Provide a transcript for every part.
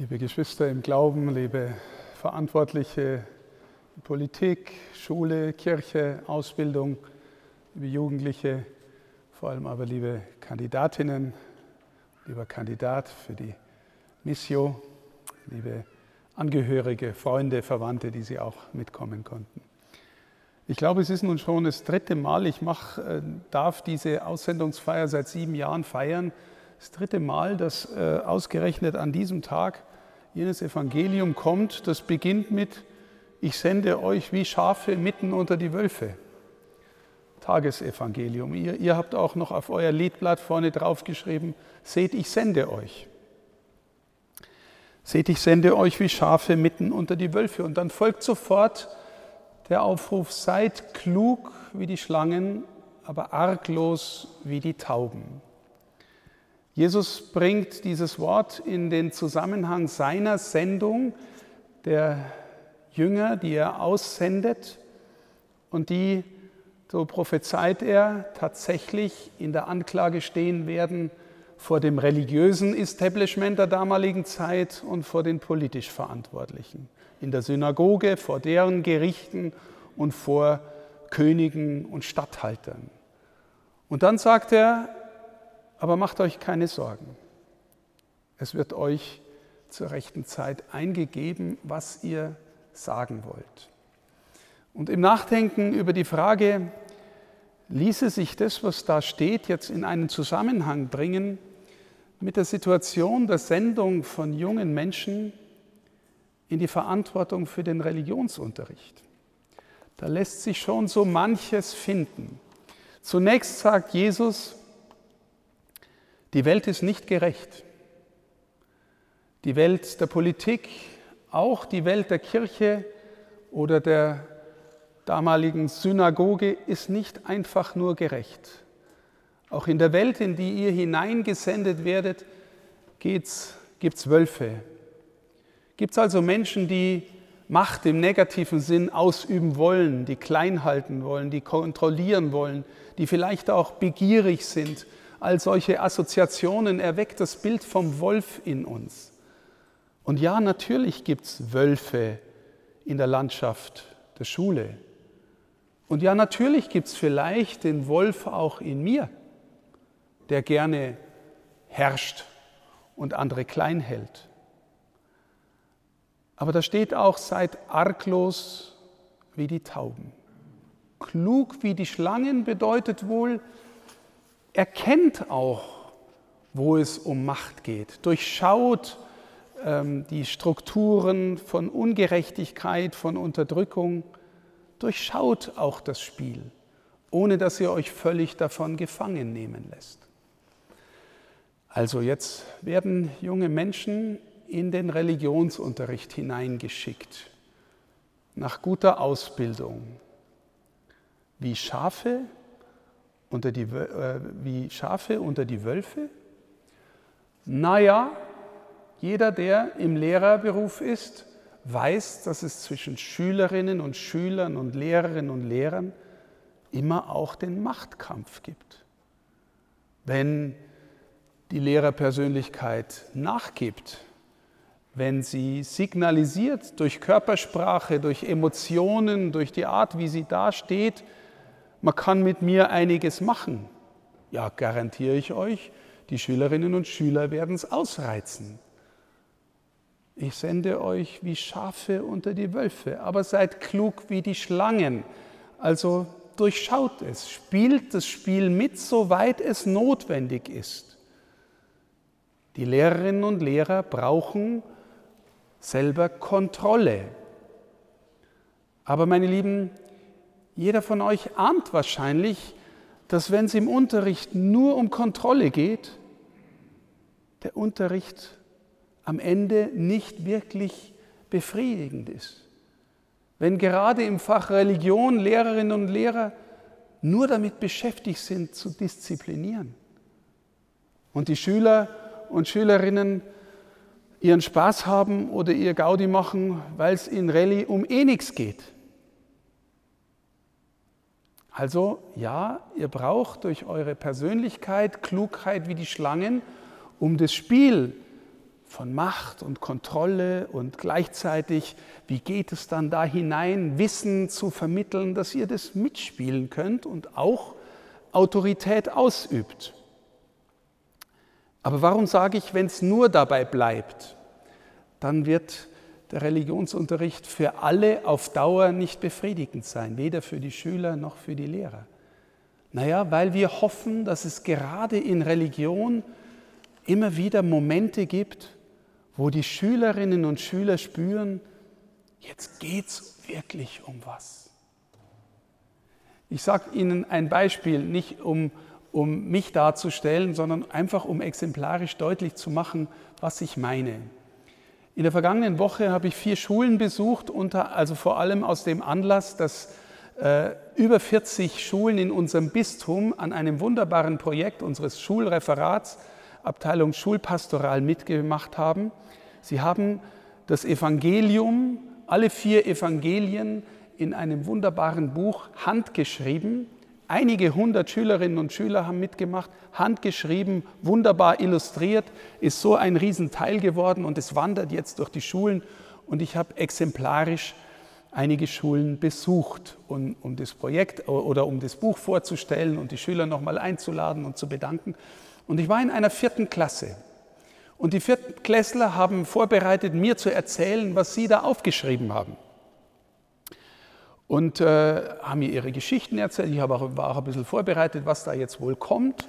Liebe Geschwister im Glauben, liebe Verantwortliche, Politik, Schule, Kirche, Ausbildung, liebe Jugendliche, vor allem aber liebe Kandidatinnen, lieber Kandidat für die Missio, liebe Angehörige, Freunde, Verwandte, die Sie auch mitkommen konnten. Ich glaube, es ist nun schon das dritte Mal, ich mach, äh, darf diese Aussendungsfeier seit sieben Jahren feiern. Das dritte Mal, dass äh, ausgerechnet an diesem Tag jenes Evangelium kommt, das beginnt mit, ich sende euch wie Schafe mitten unter die Wölfe. Tagesevangelium. Ihr, ihr habt auch noch auf euer Liedblatt vorne draufgeschrieben, seht, ich sende euch. Seht, ich sende euch wie Schafe mitten unter die Wölfe. Und dann folgt sofort der Aufruf, seid klug wie die Schlangen, aber arglos wie die Tauben. Jesus bringt dieses Wort in den Zusammenhang seiner Sendung der Jünger, die er aussendet und die, so prophezeit er, tatsächlich in der Anklage stehen werden vor dem religiösen Establishment der damaligen Zeit und vor den politisch Verantwortlichen. In der Synagoge, vor deren Gerichten und vor Königen und Statthaltern. Und dann sagt er, aber macht euch keine Sorgen. Es wird euch zur rechten Zeit eingegeben, was ihr sagen wollt. Und im Nachdenken über die Frage, ließe sich das, was da steht, jetzt in einen Zusammenhang bringen mit der Situation der Sendung von jungen Menschen in die Verantwortung für den Religionsunterricht. Da lässt sich schon so manches finden. Zunächst sagt Jesus, die Welt ist nicht gerecht. Die Welt der Politik, auch die Welt der Kirche oder der damaligen Synagoge ist nicht einfach nur gerecht. Auch in der Welt, in die ihr hineingesendet werdet, gibt es Wölfe. Gibt es also Menschen, die Macht im negativen Sinn ausüben wollen, die klein halten wollen, die kontrollieren wollen, die vielleicht auch begierig sind, all solche Assoziationen erweckt das Bild vom Wolf in uns. Und ja, natürlich gibt es Wölfe in der Landschaft der Schule. Und ja, natürlich gibt es vielleicht den Wolf auch in mir, der gerne herrscht und andere klein hält. Aber da steht auch, seid arglos wie die Tauben. Klug wie die Schlangen bedeutet wohl, erkennt auch, wo es um Macht geht, durchschaut ähm, die Strukturen von Ungerechtigkeit, von Unterdrückung, durchschaut auch das Spiel, ohne dass ihr euch völlig davon gefangen nehmen lässt. Also jetzt werden junge Menschen in den Religionsunterricht hineingeschickt, nach guter Ausbildung, wie Schafe unter die, äh, wie Schafe unter die Wölfe? Naja, jeder, der im Lehrerberuf ist, weiß, dass es zwischen Schülerinnen und Schülern und Lehrerinnen und Lehrern immer auch den Machtkampf gibt. Wenn die Lehrerpersönlichkeit nachgibt, wenn sie signalisiert durch Körpersprache, durch Emotionen, durch die Art, wie sie dasteht, man kann mit mir einiges machen. Ja, garantiere ich euch, die Schülerinnen und Schüler werden es ausreizen. Ich sende euch wie Schafe unter die Wölfe, aber seid klug wie die Schlangen. Also durchschaut es, spielt das Spiel mit, soweit es notwendig ist. Die Lehrerinnen und Lehrer brauchen selber Kontrolle. Aber meine Lieben, jeder von euch ahnt wahrscheinlich, dass wenn es im Unterricht nur um Kontrolle geht, der Unterricht am Ende nicht wirklich befriedigend ist. Wenn gerade im Fach Religion Lehrerinnen und Lehrer nur damit beschäftigt sind, zu disziplinieren und die Schüler und Schülerinnen ihren Spaß haben oder ihr Gaudi machen, weil es in Rallye um eh nichts geht. Also ja, ihr braucht durch eure Persönlichkeit Klugheit wie die Schlangen, um das Spiel von Macht und Kontrolle und gleichzeitig, wie geht es dann da hinein, Wissen zu vermitteln, dass ihr das mitspielen könnt und auch Autorität ausübt. Aber warum sage ich, wenn es nur dabei bleibt, dann wird der Religionsunterricht für alle auf Dauer nicht befriedigend sein, weder für die Schüler noch für die Lehrer. Naja, weil wir hoffen, dass es gerade in Religion immer wieder Momente gibt, wo die Schülerinnen und Schüler spüren, jetzt geht es wirklich um was. Ich sage Ihnen ein Beispiel, nicht um, um mich darzustellen, sondern einfach um exemplarisch deutlich zu machen, was ich meine. In der vergangenen Woche habe ich vier Schulen besucht, unter, also vor allem aus dem Anlass, dass äh, über 40 Schulen in unserem Bistum an einem wunderbaren Projekt unseres Schulreferats, Abteilung Schulpastoral, mitgemacht haben. Sie haben das Evangelium, alle vier Evangelien in einem wunderbaren Buch handgeschrieben. Einige hundert Schülerinnen und Schüler haben mitgemacht, handgeschrieben, wunderbar illustriert, ist so ein Riesenteil geworden und es wandert jetzt durch die Schulen und ich habe exemplarisch einige Schulen besucht, um, um das Projekt oder um das Buch vorzustellen und die Schüler nochmal einzuladen und zu bedanken. Und ich war in einer vierten Klasse. Und die Viertklässler haben vorbereitet, mir zu erzählen, was sie da aufgeschrieben haben. Und äh, haben mir ihre Geschichten erzählt. Ich auch, war auch ein bisschen vorbereitet, was da jetzt wohl kommt.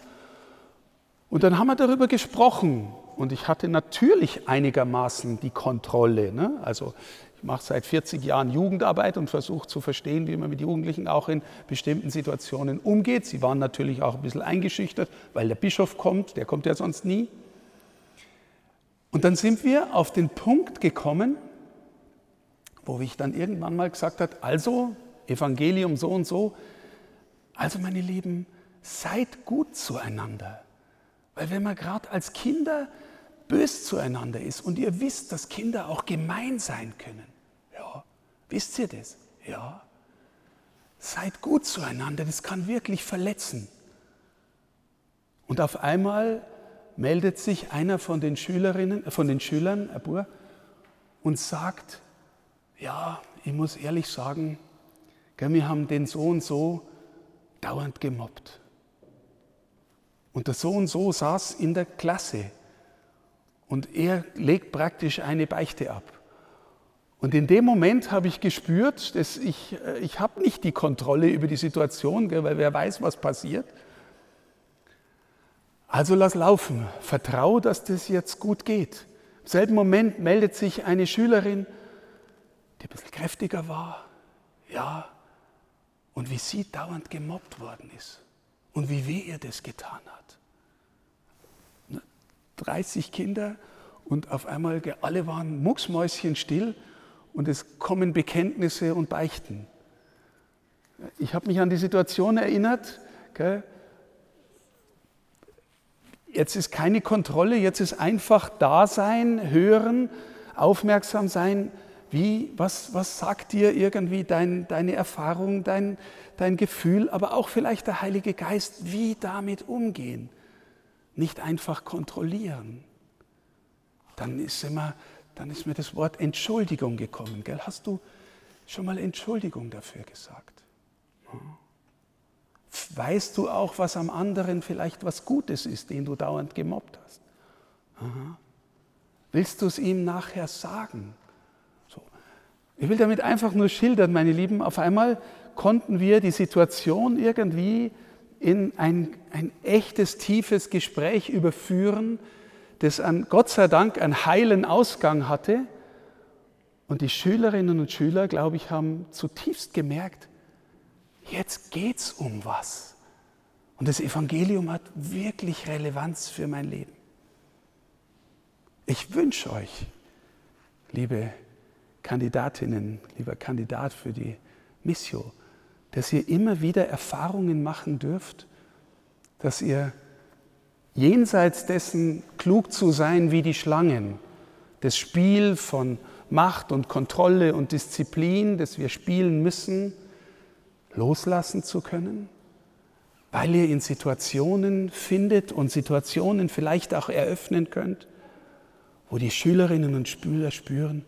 Und dann haben wir darüber gesprochen. Und ich hatte natürlich einigermaßen die Kontrolle. Ne? Also ich mache seit 40 Jahren Jugendarbeit und versuche zu verstehen, wie man mit Jugendlichen auch in bestimmten Situationen umgeht. Sie waren natürlich auch ein bisschen eingeschüchtert, weil der Bischof kommt, der kommt ja sonst nie. Und dann sind wir auf den Punkt gekommen, wo ich dann irgendwann mal gesagt habe, also Evangelium so und so, also meine Lieben, seid gut zueinander. Weil wenn man gerade als Kinder bös zueinander ist und ihr wisst, dass Kinder auch gemein sein können, Wisst ihr das? Ja. Seid gut zueinander, das kann wirklich verletzen. Und auf einmal meldet sich einer von den Schülerinnen, von den Schülern, Abur, und sagt, ja, ich muss ehrlich sagen, wir haben den so und so dauernd gemobbt. Und der so und so saß in der Klasse und er legt praktisch eine Beichte ab. Und in dem Moment habe ich gespürt, dass ich, äh, ich habe nicht die Kontrolle über die Situation, gell, weil wer weiß, was passiert. Also lass laufen, vertrau, dass das jetzt gut geht. Im selben Moment meldet sich eine Schülerin, die ein bisschen kräftiger war, ja, und wie sie dauernd gemobbt worden ist und wie weh ihr das getan hat. 30 Kinder und auf einmal alle waren mucksmäuschen still und es kommen Bekenntnisse und Beichten. Ich habe mich an die Situation erinnert, gell? jetzt ist keine Kontrolle, jetzt ist einfach Dasein, Hören, aufmerksam sein. Wie, was, was sagt dir irgendwie dein, deine Erfahrung, dein, dein Gefühl, aber auch vielleicht der Heilige Geist, wie damit umgehen? Nicht einfach kontrollieren. Dann ist immer dann ist mir das Wort Entschuldigung gekommen. Gell? Hast du schon mal Entschuldigung dafür gesagt? Weißt du auch, was am anderen vielleicht was Gutes ist, den du dauernd gemobbt hast? Aha. Willst du es ihm nachher sagen? Ich will damit einfach nur schildern, meine Lieben, auf einmal konnten wir die Situation irgendwie in ein, ein echtes, tiefes Gespräch überführen, das an, Gott sei Dank einen heilen Ausgang hatte. Und die Schülerinnen und Schüler, glaube ich, haben zutiefst gemerkt, jetzt geht es um was. Und das Evangelium hat wirklich Relevanz für mein Leben. Ich wünsche euch, liebe Kandidatinnen, lieber Kandidat für die Mission, dass ihr immer wieder Erfahrungen machen dürft, dass ihr jenseits dessen klug zu sein wie die Schlangen, das Spiel von Macht und Kontrolle und Disziplin, das wir spielen müssen, loslassen zu können, weil ihr in Situationen findet und Situationen vielleicht auch eröffnen könnt, wo die Schülerinnen und Schüler spüren,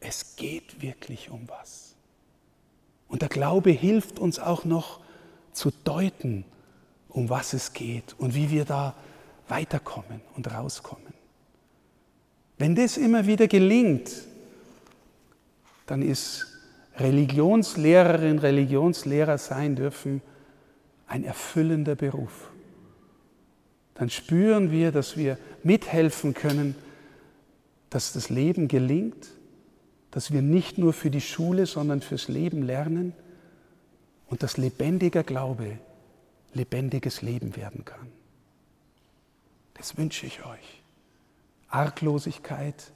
es geht wirklich um was. Und der Glaube hilft uns auch noch zu deuten, um was es geht und wie wir da weiterkommen und rauskommen. Wenn das immer wieder gelingt, dann ist Religionslehrerin, Religionslehrer sein dürfen ein erfüllender Beruf. Dann spüren wir, dass wir mithelfen können, dass das Leben gelingt, dass wir nicht nur für die Schule, sondern fürs Leben lernen und dass lebendiger Glaube lebendiges Leben werden kann. Das wünsche ich euch. Arglosigkeit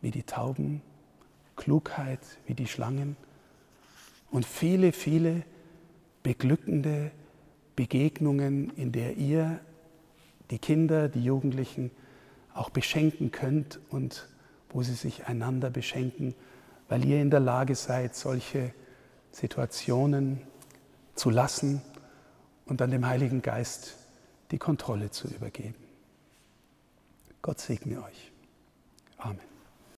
wie die Tauben, Klugheit wie die Schlangen und viele, viele beglückende Begegnungen, in der ihr die Kinder, die Jugendlichen auch beschenken könnt und wo sie sich einander beschenken, weil ihr in der Lage seid, solche Situationen zu lassen und dann dem Heiligen Geist die Kontrolle zu übergeben. Gott segne euch. Amen.